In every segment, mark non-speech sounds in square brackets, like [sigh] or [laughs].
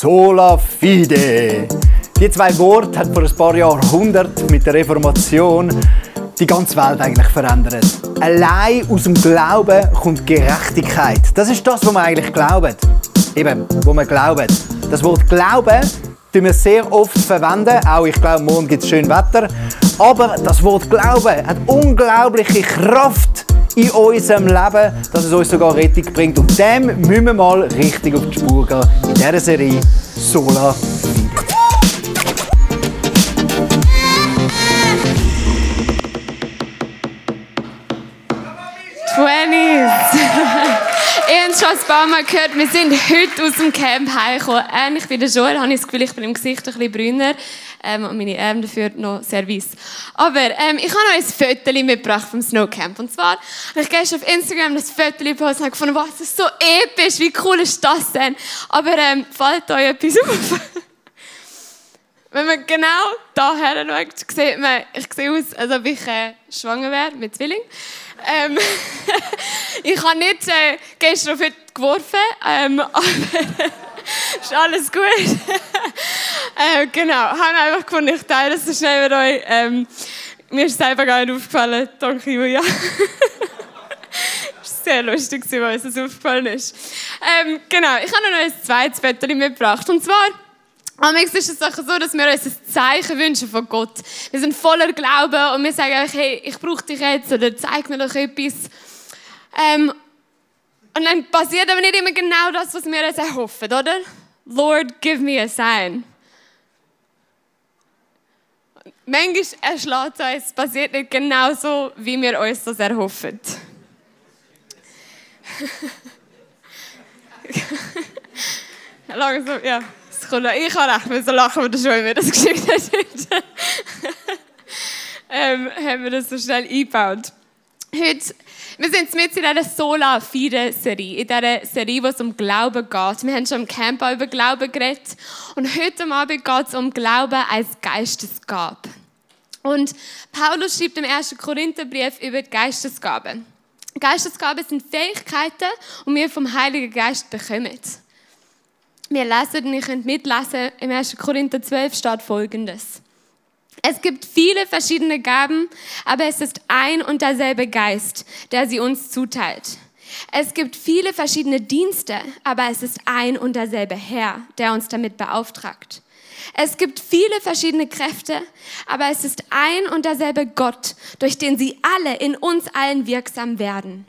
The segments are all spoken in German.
Sola Fide. Die zwei Worte hat vor ein paar Jahrhunderten mit der Reformation die ganze Welt eigentlich verändert. Allein aus dem Glauben kommt Gerechtigkeit. Das ist das, was wir eigentlich glauben. Eben, wo wir glauben. Das Wort Glauben tun wir sehr oft verwenden. Auch ich glaube, morgen gibt es schön Wetter. Aber das Wort Glauben hat unglaubliche Kraft in unserem Leben, dass es uns sogar Rettung bringt. Und dem müssen wir mal richtig auf die Spur gehen in dieser Serie Sola Habt schon ein paar Mal gehört, wir sind heute aus dem Camp heimgekommen. Ähm, ich bin der Joel, habe ich das Gefühl, ich bin im Gesicht ein bisschen brüner ähm, und meine Arme dafür noch sehr weiss. Aber ähm, ich habe noch ein Foto mitgebracht vom Snowcamp. Und zwar habe ich gestern auf Instagram das Foto gepostet und gefunden, was ist so episch, wie cool ist das denn? Aber ähm, fällt euch etwas auf? [laughs] Wenn man genau daher schaut, sieht man, ich sehe aus, als ob ich äh, schwanger wäre mit Zwilling. Ähm, [laughs] ich habe nicht äh, gestern auf heute geworfen, ähm, [laughs] aber ist alles gut. [laughs] äh, genau, habe einfach gefunden, ich teile das so schnell mit euch. Ähm, mir ist selber gar nicht aufgefallen. Danke, Julia. Es war sehr lustig, weil uns das aufgefallen ist. Ähm, genau, ich habe noch ein zweites Foto mitgebracht. Und zwar Amix ist es so, dass wir uns ein Zeichen wünschen von Gott. Wir sind voller Glauben und wir sagen einfach, hey, ich brauche dich jetzt oder zeig mir doch etwas. Ähm, und dann passiert aber nicht immer genau das, was wir uns erhoffen, oder? Lord, give me a sign. Manchmal erschlägt uns, es passiert nicht genau so, wie wir uns das erhoffen. [laughs] Langsam, ja. Ich habe echt müssen lachen, als der Joel mir das geschickt hat. [laughs] ähm, haben wir das so schnell eingebaut. Heute, wir sind mit in dieser Sola Fide Serie, in dieser Serie, wo es um Glauben geht. Wir haben schon im Camp über Glauben geredet. Und heute Abend geht es um Glauben als Geistesgabe. Und Paulus schreibt im 1. Korintherbrief über die Geistesgaben. Geistesgaben sind Fähigkeiten, die wir vom Heiligen Geist bekommen. Wir lesen und ihr könnt mitlesen, im 1. Korinther 12 steht folgendes. Es gibt viele verschiedene Gaben, aber es ist ein und derselbe Geist, der sie uns zuteilt. Es gibt viele verschiedene Dienste, aber es ist ein und derselbe Herr, der uns damit beauftragt. Es gibt viele verschiedene Kräfte, aber es ist ein und derselbe Gott, durch den sie alle in uns allen wirksam werden.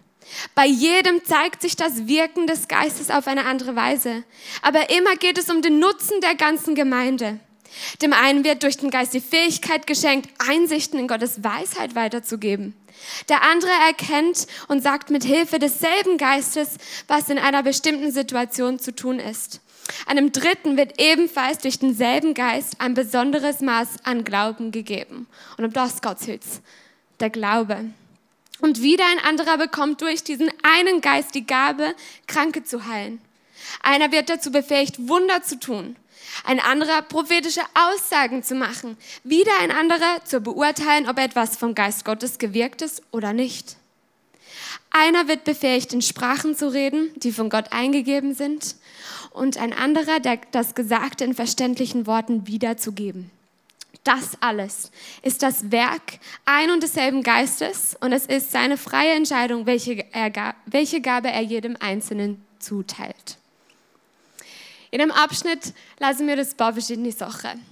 Bei jedem zeigt sich das Wirken des Geistes auf eine andere Weise. Aber immer geht es um den Nutzen der ganzen Gemeinde. Dem einen wird durch den Geist die Fähigkeit geschenkt, Einsichten in Gottes Weisheit weiterzugeben. Der andere erkennt und sagt mit Hilfe desselben Geistes, was in einer bestimmten Situation zu tun ist. Einem Dritten wird ebenfalls durch denselben Geist ein besonderes Maß an Glauben gegeben. Und um das geht es der Glaube. Und wieder ein anderer bekommt durch diesen einen Geist die Gabe, Kranke zu heilen. Einer wird dazu befähigt, Wunder zu tun. Ein anderer prophetische Aussagen zu machen. Wieder ein anderer zu beurteilen, ob etwas vom Geist Gottes gewirkt ist oder nicht. Einer wird befähigt, in Sprachen zu reden, die von Gott eingegeben sind. Und ein anderer, der das Gesagte in verständlichen Worten wiederzugeben. Das alles ist das Werk ein und desselben Geistes und es ist seine freie Entscheidung, welche, er, welche Gabe er jedem Einzelnen zuteilt. In dem Abschnitt lassen wir das paar verschiedene Sachen.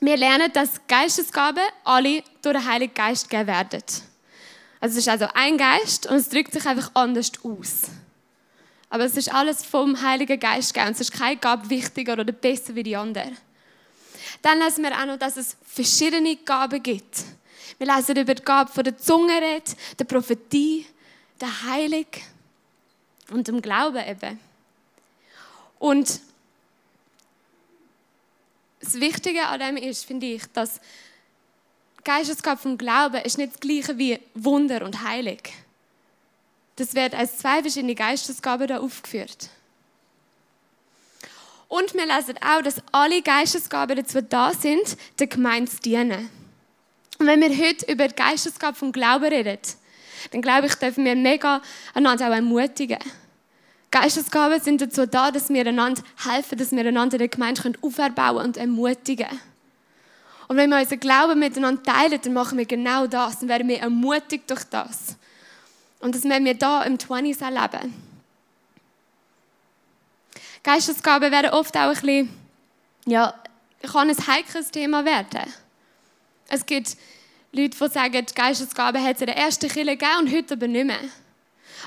Wir lernen, dass Geistesgabe alle durch den Heiligen Geist gegeben werden. Also es ist also ein Geist und es drückt sich einfach anders aus. Aber es ist alles vom Heiligen Geist gegeben. Es ist keine Gabe wichtiger oder besser wie die andere. Dann lesen wir auch noch, dass es verschiedene Gaben gibt. Wir lesen über die Gabe von der Zunge, der Prophetie, der Heilung und dem Glauben eben. Und das Wichtige an dem ist, finde ich, dass Geistesgabe vom Glauben ist nicht das gleiche wie Wunder und Heilung. Das wird als zwei verschiedene Geistesgaben da aufgeführt. Und wir lesen auch, dass alle Geistesgaben dazu da sind, der Gemeinde zu dienen. Und wenn wir heute über die Geistesgabe vom Glauben reden, dann glaube ich, dürfen wir mega einander auch ermutigen. Geistesgaben sind dazu da, dass wir einander helfen, dass wir einander in der Gemeinde auferbauen und ermutigen können. Und wenn wir unseren Glauben miteinander teilen, dann machen wir genau das. Dann werden wir ermutigt durch das. Und das werden wir hier im 20s erleben. Geistesgaben werden oft auch ein bisschen, ja, kann ein heikles Thema werden. Es gibt Leute, die sagen, die Geistesgabe hat es in der ersten Kirche gegeben und heute aber nicht mehr.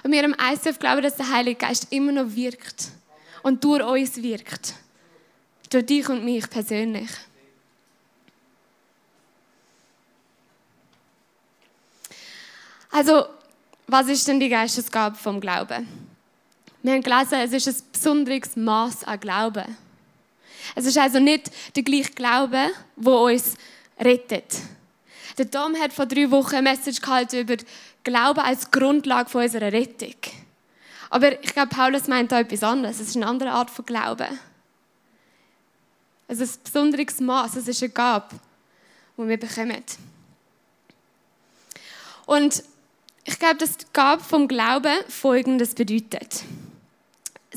Und wir im ICF glauben, dass der Heilige Geist immer noch wirkt und durch uns wirkt. Durch dich und mich persönlich. Also, was ist denn die Geistesgabe vom Glauben? Wir haben gelesen, es ist ein besonderes Maß an Glauben. Es ist also nicht der gleiche Glaube, wo uns rettet. Der Tom hat vor drei Wochen eine Message gehalten über Glauben als Grundlage unserer Rettung. Aber ich glaube, Paulus meint da etwas anderes. Es ist eine andere Art von Glauben. Es ist ein besonderes Maß, es ist eine Gabe, die wir bekommen. Und ich glaube, dass die Gabe vom Glauben Folgendes bedeutet.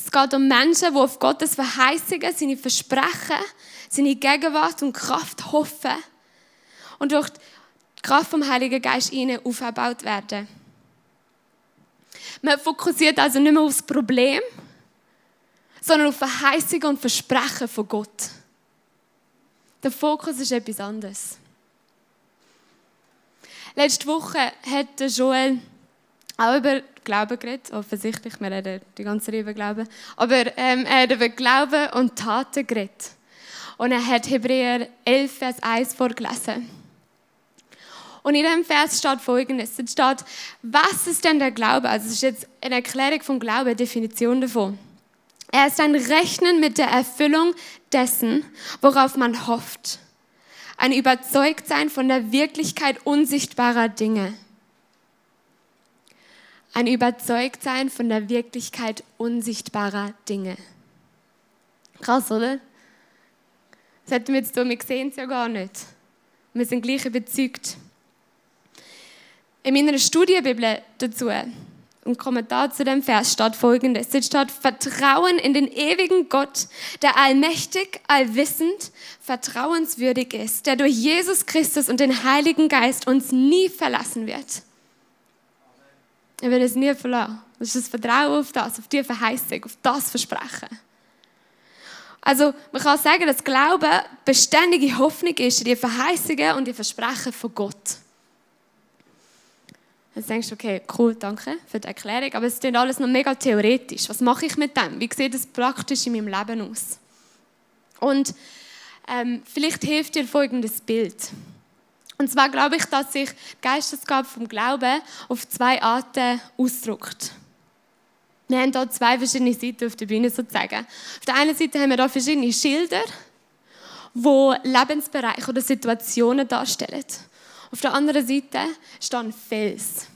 Es geht um Menschen, die auf Gottes Verheißungen, seine Versprechen, seine Gegenwart und Kraft hoffen und durch die Kraft vom Heiligen Geist ihnen aufgebaut werden. Man fokussiert also nicht mehr auf das Problem, sondern auf Verheißungen und Versprechen von Gott. Der Fokus ist etwas anderes. Letzte Woche hat Joel auch über Glauben geredet, offensichtlich, wir reden die ganze Zeit über Glauben, aber ähm, er hat über Glauben und Taten geredet. Und er hat Hebräer 11, Vers 1 vorgelesen. Und in diesem Vers steht folgendes: Es steht, was ist denn der Glaube? Also, es ist jetzt eine Erklärung vom Glauben, eine Definition davon. Er ist ein Rechnen mit der Erfüllung dessen, worauf man hofft ein Überzeugtsein von der Wirklichkeit unsichtbarer Dinge. Ein Überzeugtsein von der Wirklichkeit unsichtbarer Dinge. Krass, oder? Das hätten wir jetzt tun, wir sehen es ja gar nicht. Wir sind gleich überzeugt. In meiner Studienbibel dazu im Kommentar zu dem Vers steht folgendes. Es steht Vertrauen in den ewigen Gott, der allmächtig, allwissend, vertrauenswürdig ist, der durch Jesus Christus und den Heiligen Geist uns nie verlassen wird. Er wird es nie verlassen. Das ist das Vertrauen auf das, auf die Verheißung, auf das Versprechen. Also man kann sagen, dass Glauben beständige Hoffnung ist in die Verheißungen und die Versprechen von Gott. Jetzt denkst du, okay, cool, danke für die Erklärung, aber es ist alles noch mega theoretisch. Was mache ich mit dem? Wie sieht das praktisch in meinem Leben aus? Und ähm, vielleicht hilft dir folgendes Bild. Und zwar glaube ich, dass sich die Geistesgabe vom Glauben auf zwei Arten ausdrückt. Wir haben hier zwei verschiedene Seiten auf der Bühne sozusagen. Auf der einen Seite haben wir hier verschiedene Schilder, die Lebensbereiche oder Situationen darstellen. Auf der anderen Seite steht ein Fels.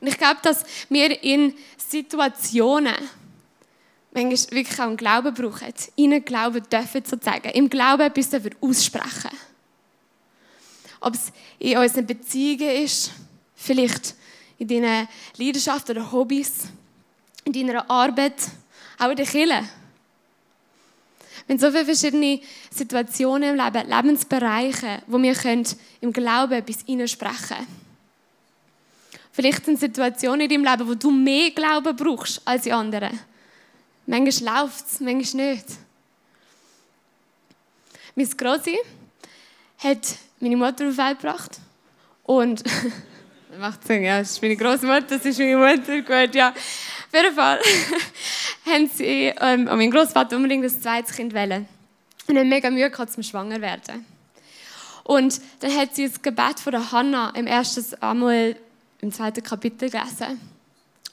Und ich glaube, dass wir in Situationen manchmal wirklich auch einen Glauben brauchen. Ihnen Glauben dürfen sozusagen. Im Glauben etwas dürfen aussprechen. Ob es in unseren Beziehungen ist, vielleicht in deinen Leidenschaften oder Hobbys, in deiner Arbeit, auch in der Kirche. Haben so viele verschiedene Situationen im Leben, Lebensbereiche, wo wir im Glauben etwas hineinsprechen können. Vielleicht sind Situationen in deinem Leben, wo du mehr Glauben brauchst als die anderen. Manchmal läuft es, manchmal nicht. Meine Grossi hat meine Mutter auf die Welt gebracht. Und, [laughs] macht Sinn, ja, das ist meine Großmutter, das ist meine Mutter, gut, ja. Auf jeden Fall [laughs] haben sie ähm, an meinen Großvater unbedingt das zweite Kind wählen. Und haben mega Mühe gehabt, zum schwanger werden. Und dann hat sie das Gebet von der Hannah im ersten Samuel im zweiten Kapitel gelesen.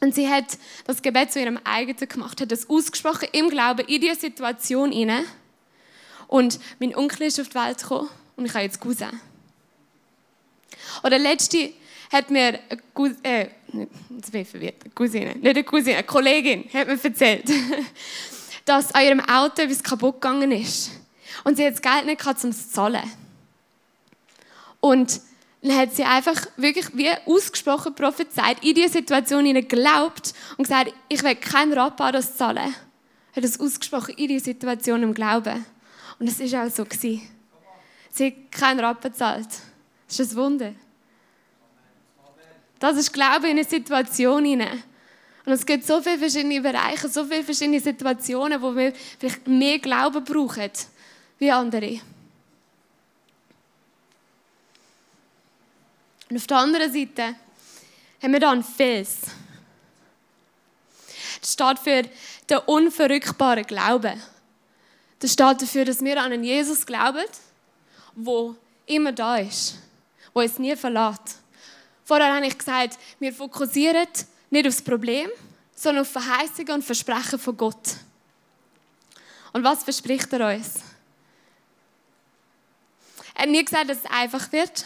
Und sie hat das Gebet zu ihrem eigenen gemacht, hat es ausgesprochen im Glauben in diese Situation hinein. Und mein Onkel ist auf die Welt gekommen und ich habe jetzt Cousin. Oder letzte hat mir eine Cousine, äh, jetzt bin ich verwirrt, eine Cousine, nicht eine Cousine, eine Kollegin hat mir erzählt, [laughs] dass an ihrem Auto etwas kaputt gegangen ist. Und sie hat das Geld nicht gehabt, um es zu zahlen. Und dann hat sie einfach wirklich wie ausgesprochen prophezeit, in diese Situation hinein geglaubt und gesagt, ich will keinen Rappen das zahlen. Hat das ausgesprochen in diese Situation im Glauben. Und es war auch so. Gewesen. Sie hat keinen Rappen gezahlt. Das ist ein Wunder. Das ist Glaube in eine Situation hinein. Und es gibt so viele verschiedene Bereiche, so viele verschiedene Situationen, wo wir vielleicht mehr Glauben brauchen wie andere. Und auf der anderen Seite haben wir da einen Fels. Das steht für den unverrückbaren Glauben. Das steht dafür, dass wir an einen Jesus glauben, der immer da ist, der uns nie verlässt. Vorher habe ich gesagt, wir fokussieren nicht auf das Problem, sondern auf Verheißungen und Versprechen von Gott. Und was verspricht er uns? Er hat nie gesagt, dass es einfach wird.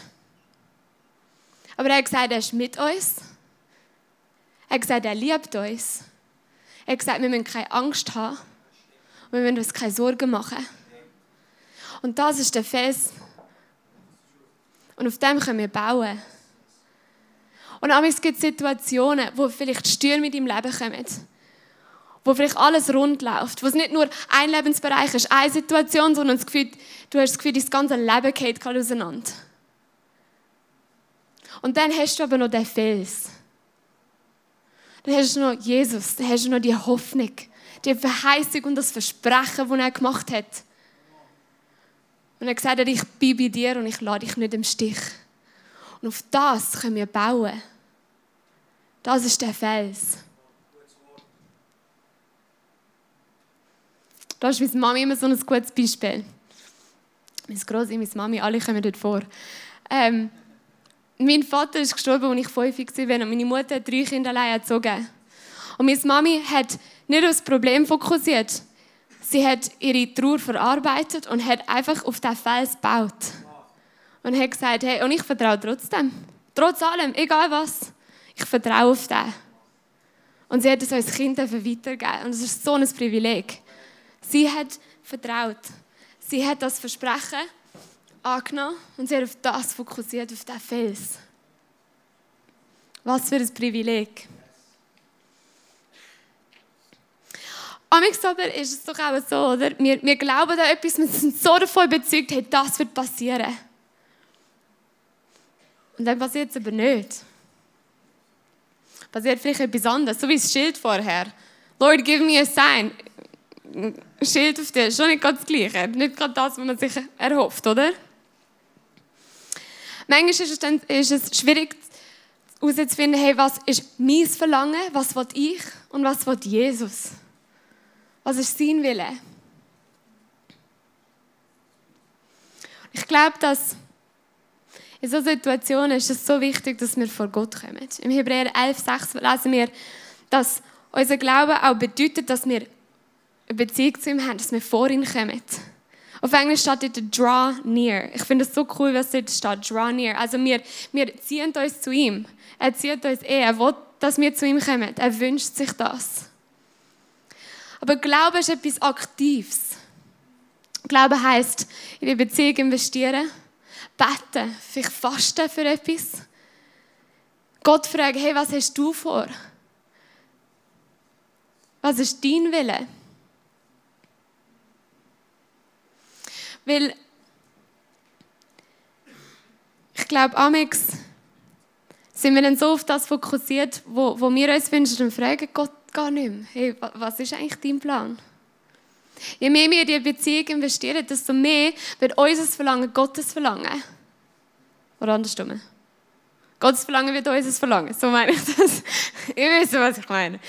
Aber er hat gesagt, er ist mit uns. Er hat gesagt, er liebt uns. Er hat gesagt, wir müssen keine Angst haben. Und wir müssen uns keine Sorgen machen. Und das ist der Fels. Und auf dem können wir bauen. Und es gibt Situationen, wo vielleicht Stürme in deinem Leben kommen. Wo vielleicht alles rund läuft. Wo es nicht nur ein Lebensbereich ist, eine Situation, sondern das Gefühl, du hast das Gefühl, dein ganze Leben geht auseinander. Und dann hast du aber noch den Fels. Dann hast du noch Jesus, dann hast du noch die Hoffnung, die Verheißung und das Versprechen, das er gemacht hat. Und er gesagt ich bin bei dir und ich lade dich nicht im Stich. Und auf das können wir bauen. Das ist der Fels. Da ist meine Mami immer so ein gutes Beispiel. Meine Grosse, meine Mami, alle kommen dort vor. Ähm, mein Vater ist gestorben, als ich fünf war und meine Mutter hat drei Kinder allein erzogen. Und meine Mami hat nicht auf das Problem fokussiert. Sie hat ihre Trauer verarbeitet und hat einfach auf den Fels gebaut. Und hat gesagt, hey, und ich vertraue trotzdem. Trotz allem, egal was. Ich vertraue auf den. Und sie hat es uns Kind weitergegeben. Und das ist so ein Privileg. Sie hat vertraut. Sie hat das Versprechen angenommen und sie hat auf das fokussiert, auf diesen Fels. Was für ein Privileg. Amix aber ist es doch auch so, oder? Wir, wir glauben an etwas, wir sind so davon überzeugt, hey, das wird passieren. Und dann passiert es aber nicht. Passiert vielleicht etwas anderes, so wie das Schild vorher. Lord, give me a sign. Schild auf dir, schon nicht ganz das Gleiche. Nicht gerade das, was man sich erhofft, oder? Manchmal ist es, dann, ist es schwierig herauszufinden, hey, was ist mein Verlangen, was will ich und was will Jesus? Was ist sein Wille? Ich glaube, dass in solchen Situationen ist es so wichtig, dass wir vor Gott kommen. Im Hebräer 11,6 lesen wir, dass unser Glaube auch bedeutet, dass wir eine Beziehung zu ihm haben, dass wir vor ihn kommen. Auf Englisch steht dort draw near. Ich finde es so cool, was dort steht, draw near. Also wir, wir ziehen uns zu ihm. Er zieht uns eh. Er will, dass wir zu ihm kommen. Er wünscht sich das. Aber Glaube ist etwas Aktives. Glaube heißt in die Beziehung investieren, beten, vielleicht fasten für etwas. Gott fragen, hey, was hast du vor? Was ist dein Wille? Weil ich glaube, Amex sind wir dann so auf das fokussiert, wo, wo wir uns wünschen und fragen Gott gar nicht mehr, hey, was ist eigentlich dein Plan? Je mehr wir in die Beziehung investieren, desto mehr wird unser Verlangen Gottes Verlangen. Oder andersrum. Gottes Verlangen wird unser Verlangen. So meine ich das. [laughs] Ihr wisst, was ich meine.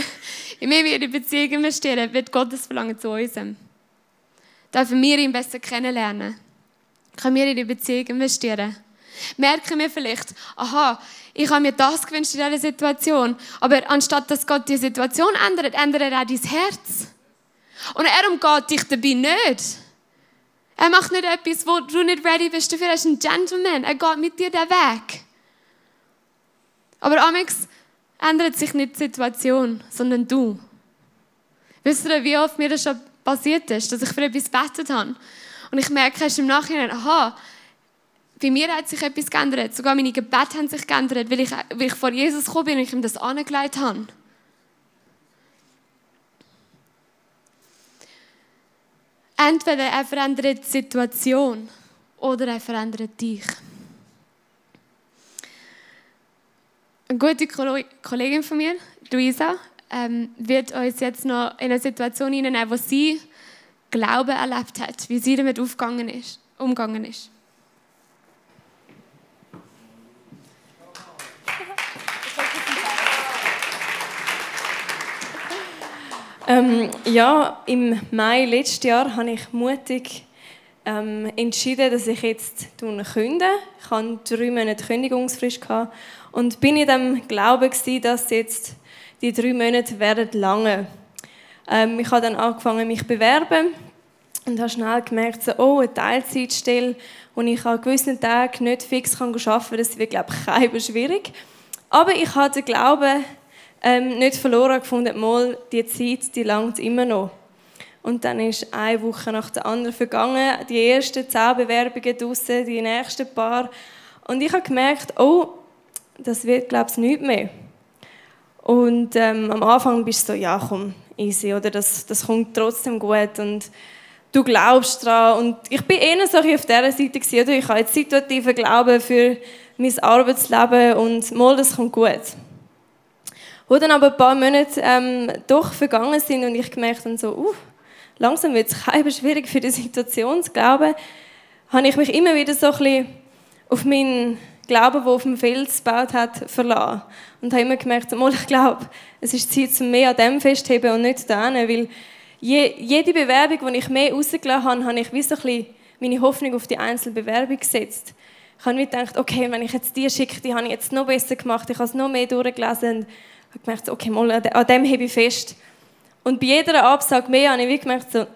[laughs] Je mehr wir in die Beziehung investieren, wird Gottes Verlangen zu unserem dürfen wir ihn besser kennenlernen. Können wir in die Beziehung investieren. Merken wir vielleicht, aha, ich habe mir das gewünscht in dieser Situation, aber anstatt dass Gott die Situation ändert, ändert er auch dein Herz. Und er umgeht dich dabei nicht. Er macht nicht etwas, wo du nicht ready bist dafür. Er ist ein Gentleman. Er geht mit dir den Weg. Aber Amex ändert sich nicht die Situation, sondern du. Wisst ihr, wie oft mir das schon passiert ist, dass ich für etwas gebetet habe. Und ich merke erst im Nachhinein, aha, bei mir hat sich etwas geändert. Sogar meine Gebete haben sich geändert, weil ich, weil ich vor Jesus gekommen bin und ich ihm das angelegt habe. Entweder er verändert die Situation oder er verändert dich. Eine gute Kollegin von mir, Luisa, ähm, wird uns jetzt noch in eine Situation hineinnehmen, wo sie Glauben erlebt hat, wie sie damit umgegangen ist. Umgegangen ist. Ähm, ja, im Mai letzten Jahr habe ich mutig ähm, entschieden, dass ich jetzt künde. Ich hatte drei Monate Kündigungsfrist und bin in dem Glauben dass jetzt die drei Monate werden lange. Ähm, ich habe dann angefangen, mich zu bewerben und habe schnell gemerkt, so, oh, eine Teilzeitstelle, wo ich an gewissen Tagen nicht fix arbeiten kann, das wird, glaube ich, [laughs] schwierig. Aber ich hatte den Glauben, ähm, nicht verloren gefunden, mal, die Zeit, die langt immer noch. Und dann ist eine Woche nach der anderen vergangen, die ersten zehn Bewerbungen draussen, die nächsten paar. Und ich habe gemerkt, oh, das wird, glaube ich, nicht mehr. Und ähm, am Anfang bist du so, ja, komm, easy, oder das, das kommt trotzdem gut und du glaubst daran. Und ich bin eher so auf dieser Seite gewesen, oder? Ich habe jetzt situativen Glauben für mein Arbeitsleben und mal, das kommt gut. Wo dann aber ein paar Monate ähm, doch vergangen sind und ich gemerkt habe, so, uh, langsam wird [laughs] es schwierig für die Situation zu glauben, habe ich mich immer wieder so ein bisschen auf meinen Glauben, der auf dem Fels gebaut hat, verlassen. Und habe immer gemerkt, so, ich glaube, es ist Zeit, mehr an dem festzuheben und nicht daran, weil je, jede Bewerbung, die ich mehr rausgelassen habe, habe ich wie so ein bisschen meine Hoffnung auf die einzelne Bewerbung gesetzt. Ich habe mir gedacht, okay, wenn ich jetzt die schicke, die habe ich jetzt noch besser gemacht, ich habe es noch mehr durchgelesen habe gemerkt, okay, mal, an dem hebe ich fest. Und bei jeder Absage mehr habe ich gemerkt, so,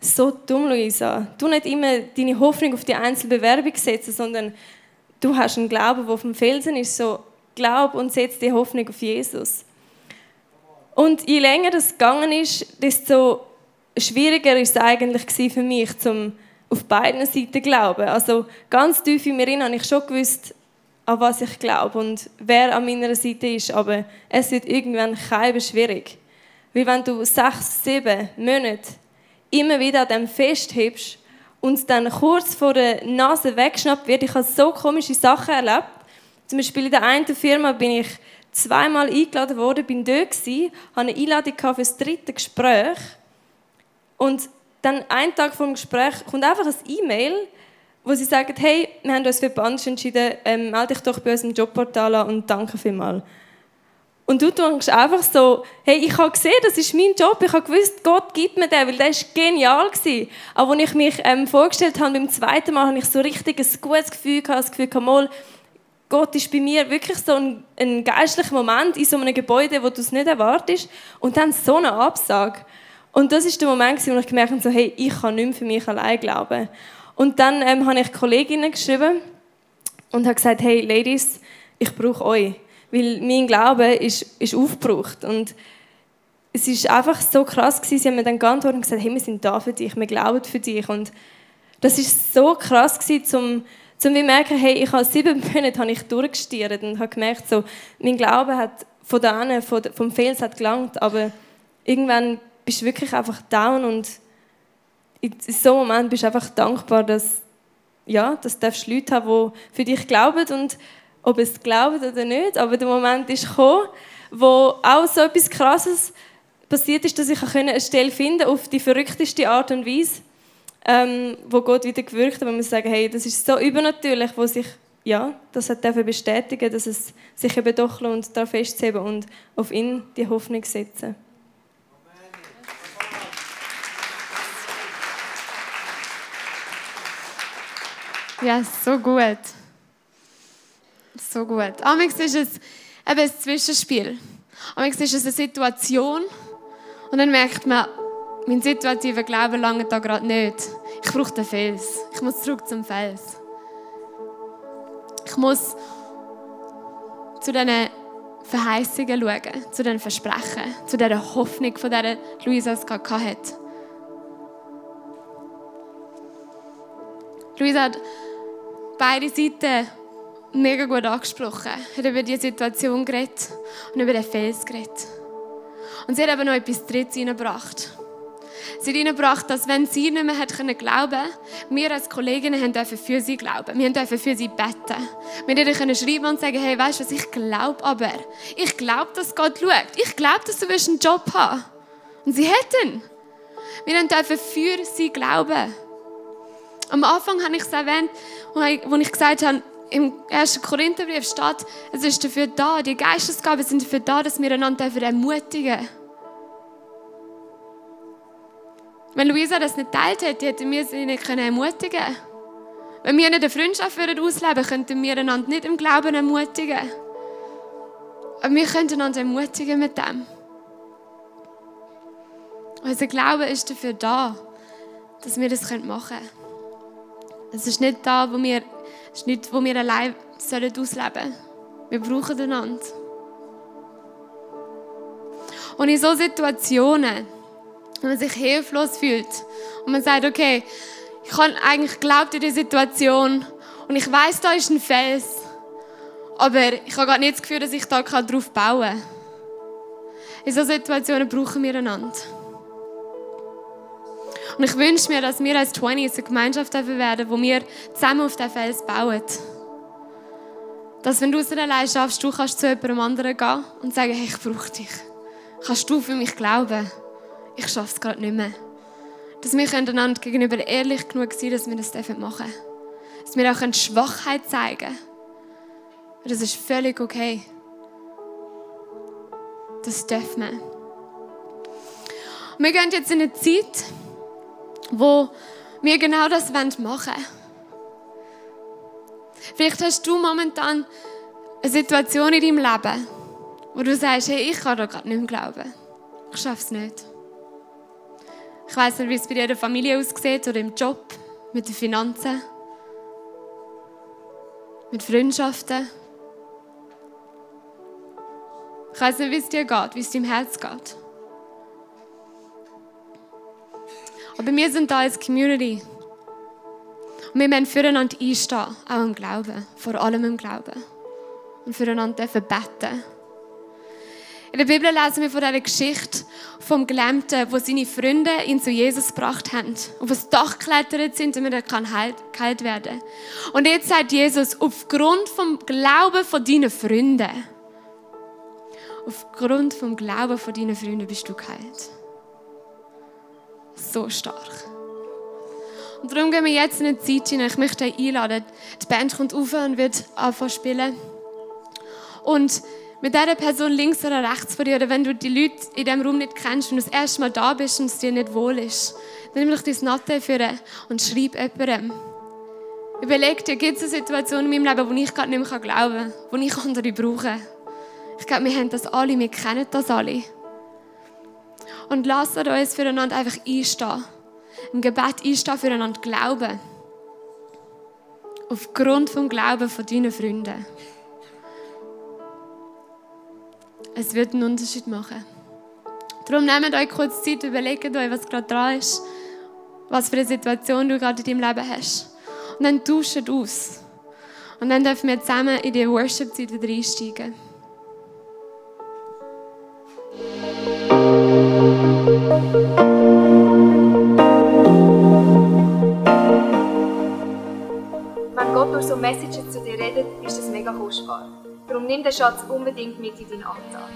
so dumm, Luisa. Du nicht immer deine Hoffnung auf die einzelne Bewerbung setzen, sondern du hast einen Glauben, der auf dem Felsen ist. So, glaub und setz die Hoffnung auf Jesus. Und je länger das gegangen ist, desto schwieriger ist es eigentlich für mich, zum auf beiden Seiten zu glauben. Also ganz tief in mir drin habe ich schon gewusst, an was ich glaube und wer an meiner Seite ist. Aber es wird irgendwann keinem schwierig. Weil wenn du sechs, sieben Monate immer wieder an dem festhebst und dann kurz vor der Nase wegschnappt wird, ich habe so komische Sachen erlebt. Zum Beispiel in der einen Firma bin ich zweimal eingeladen worden, bin dort gewesen, hatte eine Einladung für das dritte Gespräch und dann einen Tag vor dem Gespräch kommt einfach ein E-Mail, wo sie sagen, hey, wir haben uns für Bands entschieden, ähm, melde dich doch bei uns im Jobportal an und danke vielmals. Und du denkst einfach so, hey, ich habe gesehen, das ist mein Job, ich habe gewusst, Gott gibt mir den, weil der ist genial gewesen. Aber als ich mich ähm, vorgestellt habe, beim zweiten Mal, habe ich so richtig ein gutes Gefühl gehabt, das Gefühl gehabt, mal, Gott ist bei mir wirklich so ein, ein geistlicher Moment in so einem Gebäude, wo du es nicht erwartest. Und dann so eine Absage. Und das ist der Moment, wo ich gemerkt habe, so, hey, ich kann nicht mehr für mich allein glauben. Und dann ähm, habe ich Kolleginnen geschrieben und habe gesagt, hey Ladies, ich brauche euch, weil mein Glaube ist, ist aufgebraucht und es ist einfach so krass gewesen. Sie haben mir dann geantwortet und gesagt, hey, wir sind da für dich, wir glauben für dich und das ist so krass gewesen, zum zum zu merken, hey, ich habe sieben [laughs] Monate habe ich durchgestiert und habe gemerkt, so, mein Glaube hat von da vom Fels hat gelangt, aber irgendwann bist du wirklich einfach down und in so einem Moment bist du einfach dankbar, dass ja, dass du Leute haben, die für dich glauben und ob es glauben oder nicht, aber der Moment ist gekommen, wo auch so etwas Krasses passiert ist, dass ich eine Stelle finden auf die verrückteste Art und Weise, ähm, wo Gott wieder gewirkt hat, wo wir sagen, hey, das ist so übernatürlich, wo sich ja, das hat dafür bestätigen, dass es sich eben doch lohnt, da festzuheben und auf ihn die Hoffnung setzen. Ja, so gut. So gut. Amix ist es eben ein Zwischenspiel. Amix ist es eine Situation und dann merkt man, mein situativer Glaube lange da gerade nicht. Ich brauche den Fels. Ich muss zurück zum Fels. Ich muss zu diesen Verheißungen schauen, zu den Versprechen, zu dieser Hoffnung, von der Luisa es gerade hatte. Luisa hat beide Seiten mega gut angesprochen. Hat über die Situation geredet und über den Fels geredet. Und sie hat aber noch etwas Drittes reingebracht. Sie hat reingebracht, dass wenn sie nicht mehr hat können glauben wir als Kolleginnen haben dürfen für sie glauben. Wir dürfen für sie beten. Wir können schreiben und sagen, hey, weißt du was, ich glaube aber. Ich glaube, dass Gott schaut. Ich glaube, dass du einen Job haben Und sie hätten. Wir dürfen für sie glauben. Am Anfang habe ich es erwähnt, wo ich gesagt habe, im 1. Korintherbrief steht, es ist dafür da, die Geistesgaben sind dafür da, dass wir einander ermutigen. Wenn Luisa das nicht teilt hätte, hätten wir sie nicht ermutigen können. Wenn wir nicht eine Freundschaft ausleben würden, könnten wir einander nicht im Glauben ermutigen. Aber wir können einander ermutigen mit dem. Unser Glaube ist dafür da, dass wir das machen können. Es ist nicht da, wo wir, es ist nicht, wo wir allein ausleben sollen. Wir brauchen einander. Und in solchen Situationen, wenn man sich hilflos fühlt und man sagt, okay, ich habe eigentlich geglaubt in die Situation und ich weiß, da ist ein Fels, aber ich habe gar nicht das Gefühl, dass ich da darauf bauen kann. In solchen Situationen brauchen wir einander. Und ich wünsche mir, dass wir als 20 eine Gemeinschaft werden, wo wir zusammen auf den Fels bauen. Dass wenn du es allein schaffst, du kannst zu jemandem anderen gehen und sagen, hey, ich brauche dich. Kannst du für mich glauben? Ich schaffe es gerade nicht mehr. Dass wir einander gegenüber ehrlich genug sein dass wir das machen dürfen. Dass wir auch Schwachheit zeigen können. Das ist völlig okay. Das dürfen wir. Wir gehen jetzt in eine Zeit, wo wir genau das machen wollen. Vielleicht hast du momentan eine Situation in deinem Leben, wo du sagst, hey, ich kann da gerade nicht mehr glauben. Ich schaffe es nicht. Ich weiß nicht, wie es bei dir in der Familie aussieht oder im Job, mit den Finanzen, mit Freundschaften. Ich weiß nicht, wie es dir geht, wie es deinem Herz geht. Aber wir sind da als Community. Und wir müssen füreinander einstehen, auch im Glauben, vor allem im Glauben. Und füreinander beten. In der Bibel lesen wir von dieser Geschichte vom Gelähmten, wo seine Freunde ihn zu Jesus gebracht haben. Auf das Dach geklettert sind, damit er geheilt werden kann. Und jetzt sagt Jesus, aufgrund vom Glauben von deinen Freunden, aufgrund vom Glauben von deinen Freunden bist du geheilt. So stark. Und darum gehen wir jetzt in eine Zeit hinein. Ich möchte euch einladen. Die Band kommt auf und wird anfangen zu spielen. Und mit dieser Person links oder rechts von dir, oder wenn du die Leute in diesem Raum nicht kennst und du das erste Mal da bist und es dir nicht wohl ist, dann nimm doch dein Natte führen und schreib jemandem. Überleg dir, gibt es eine Situation in meinem Leben, wo ich gerade nicht mehr glauben kann, wo ich andere brauche. Ich glaube, wir haben das alle, wir kennen das alle. Und lasst uns füreinander einfach einstehen. Im Gebet einstehen, füreinander glauben. Aufgrund vom Glauben von deinen Freunden. Es wird einen Unterschied machen. Darum nehmt euch kurz Zeit, überlegt euch, was gerade dran ist, was für eine Situation du gerade in deinem Leben hast. Und dann tauscht aus. Und dann dürfen wir zusammen in die Worship-Zeit wieder einsteigen. Wenn Gott durch so Messages zu dir redet, ist das mega kostbar. Darum nimm den Schatz unbedingt mit in deinen Alltag.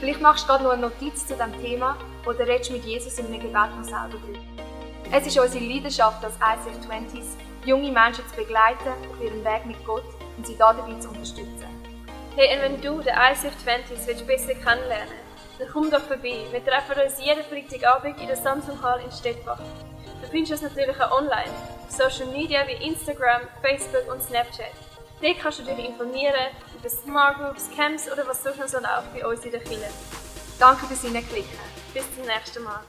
Vielleicht machst du gerade noch eine Notiz zu diesem Thema oder redest mit Jesus in einem Gebet noch selber drüber. Es ist unsere Leidenschaft als ICF 20s, junge Menschen zu begleiten auf ihrem Weg mit Gott und sie dabei zu unterstützen. Hey, und wenn du den ICF 20s willst besser kennenlernen dann komm doch vorbei. Wir treffen uns jeden Freitagabend in der Samsung Hall in Stettbach. Du findest uns natürlich auch online, auf Social Media wie Instagram, Facebook und Snapchat. Dort kannst du dich informieren über Smart Groups, Camps oder was sonst noch so läuft bei uns in der Kirche. Danke fürs Hineinklicken. Bis zum nächsten Mal.